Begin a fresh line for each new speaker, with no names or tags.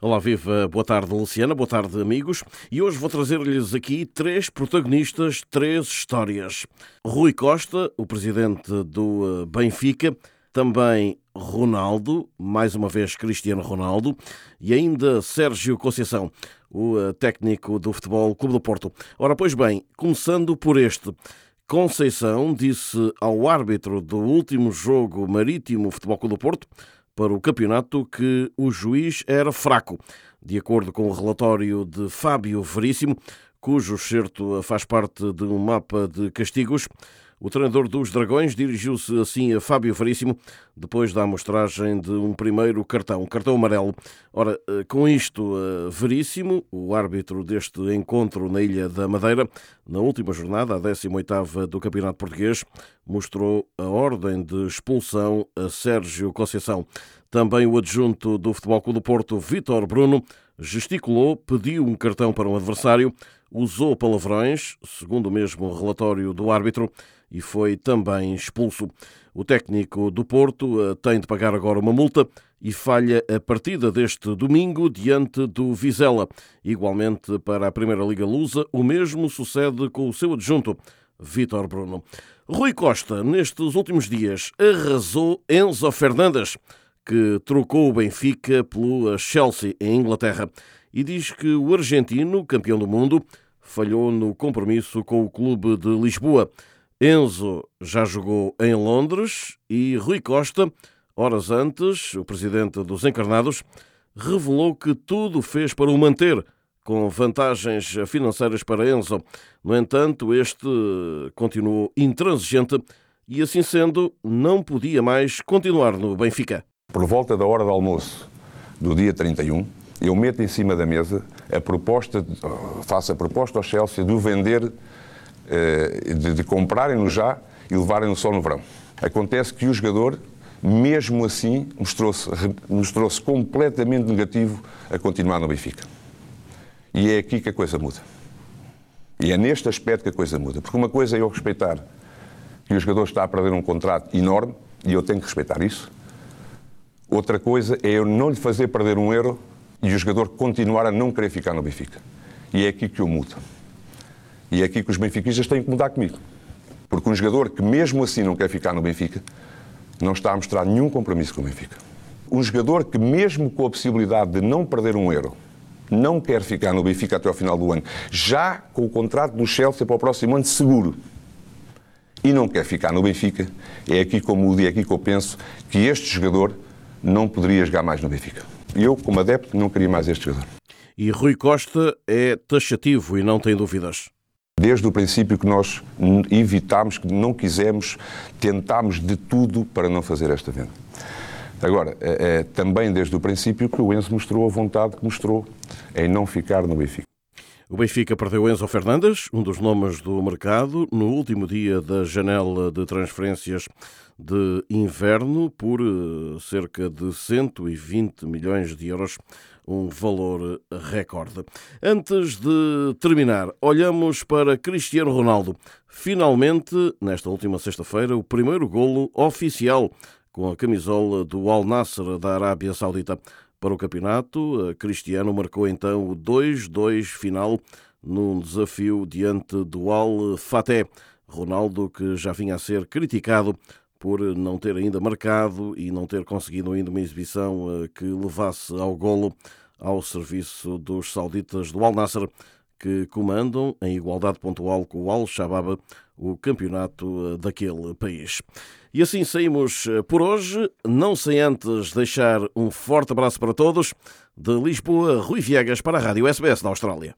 Olá, viva, boa tarde, Luciana, boa tarde, amigos. E hoje vou trazer-lhes aqui três protagonistas, três histórias. Rui Costa, o presidente do eh, Benfica, também Ronaldo, mais uma vez Cristiano Ronaldo, e ainda Sérgio Conceição, o eh, técnico do Futebol Clube do Porto. Ora, pois bem, começando por este. Conceição disse ao árbitro do último jogo marítimo Futebol Clube do Porto para o campeonato que o juiz era fraco. De acordo com o relatório de Fábio Veríssimo, cujo certo faz parte de um mapa de castigos, o treinador dos Dragões dirigiu-se assim a Fábio Veríssimo depois da amostragem de um primeiro cartão, um cartão amarelo. Ora, eh, com isto, eh, Veríssimo, o árbitro deste encontro na Ilha da Madeira, na última jornada, a 18ª do Campeonato Português, mostrou a ordem de expulsão a Sérgio Conceição. Também o adjunto do Futebol Clube do Porto, Vítor Bruno, gesticulou, pediu um cartão para um adversário, usou palavrões, segundo o mesmo relatório do árbitro, e foi também expulso. O técnico do Porto eh, tem de pagar agora uma multa e falha a partida deste domingo diante do Vizela. Igualmente para a Primeira Liga Lusa, o mesmo sucede com o seu adjunto, Vítor Bruno. Rui Costa, nestes últimos dias, arrasou Enzo Fernandes, que trocou o Benfica pelo Chelsea em Inglaterra, e diz que o argentino, campeão do mundo, falhou no compromisso com o clube de Lisboa. Enzo já jogou em Londres e Rui Costa, horas antes, o presidente dos Encarnados, revelou que tudo fez para o manter, com vantagens financeiras para Enzo. No entanto, este continuou intransigente e, assim sendo, não podia mais continuar no Benfica.
Por volta da hora do almoço do dia 31, eu meto em cima da mesa a proposta, faço a proposta ao Chelsea de o vender de, de comprarem-no já e levarem-no só no verão. Acontece que o jogador, mesmo assim, mostrou-se mostrou completamente negativo a continuar no Benfica. E é aqui que a coisa muda. E é neste aspecto que a coisa muda. Porque uma coisa é eu respeitar que o jogador está a perder um contrato enorme, e eu tenho que respeitar isso. Outra coisa é eu não lhe fazer perder um euro e o jogador continuar a não querer ficar no Benfica. E é aqui que eu mudo. E é aqui que os benfiquistas têm que mudar comigo. Porque um jogador que mesmo assim não quer ficar no Benfica, não está a mostrar nenhum compromisso com o Benfica. Um jogador que mesmo com a possibilidade de não perder um euro, não quer ficar no Benfica até ao final do ano, já com o contrato do Chelsea para o próximo ano seguro, e não quer ficar no Benfica, é aqui eu mudo e é aqui que eu penso que este jogador não poderia jogar mais no Benfica. Eu, como adepto, não queria mais este jogador.
E Rui Costa é taxativo e não tem dúvidas.
Desde o princípio que nós evitámos, que não quisemos, tentámos de tudo para não fazer esta venda. Agora, é, é, também desde o princípio que o Enzo mostrou a vontade que mostrou em não ficar no Benfica.
O Benfica perdeu Enzo Fernandes, um dos nomes do mercado, no último dia da janela de transferências de inverno, por eh, cerca de 120 milhões de euros, um valor recorde. Antes de terminar, olhamos para Cristiano Ronaldo. Finalmente, nesta última sexta-feira, o primeiro golo oficial com a camisola do Al Nasser da Arábia Saudita. Para o campeonato, Cristiano marcou então o 2-2 final num desafio diante do Al Fateh. Ronaldo, que já vinha a ser criticado por não ter ainda marcado e não ter conseguido ainda uma exibição eh, que levasse ao golo ao serviço dos sauditas do Al Nasser, que comandam em igualdade pontual com o Al-Shabaab o campeonato eh, daquele país. E assim saímos eh, por hoje, não sem antes deixar um forte abraço para todos. De Lisboa, Rui Viegas para a Rádio SBS da Austrália.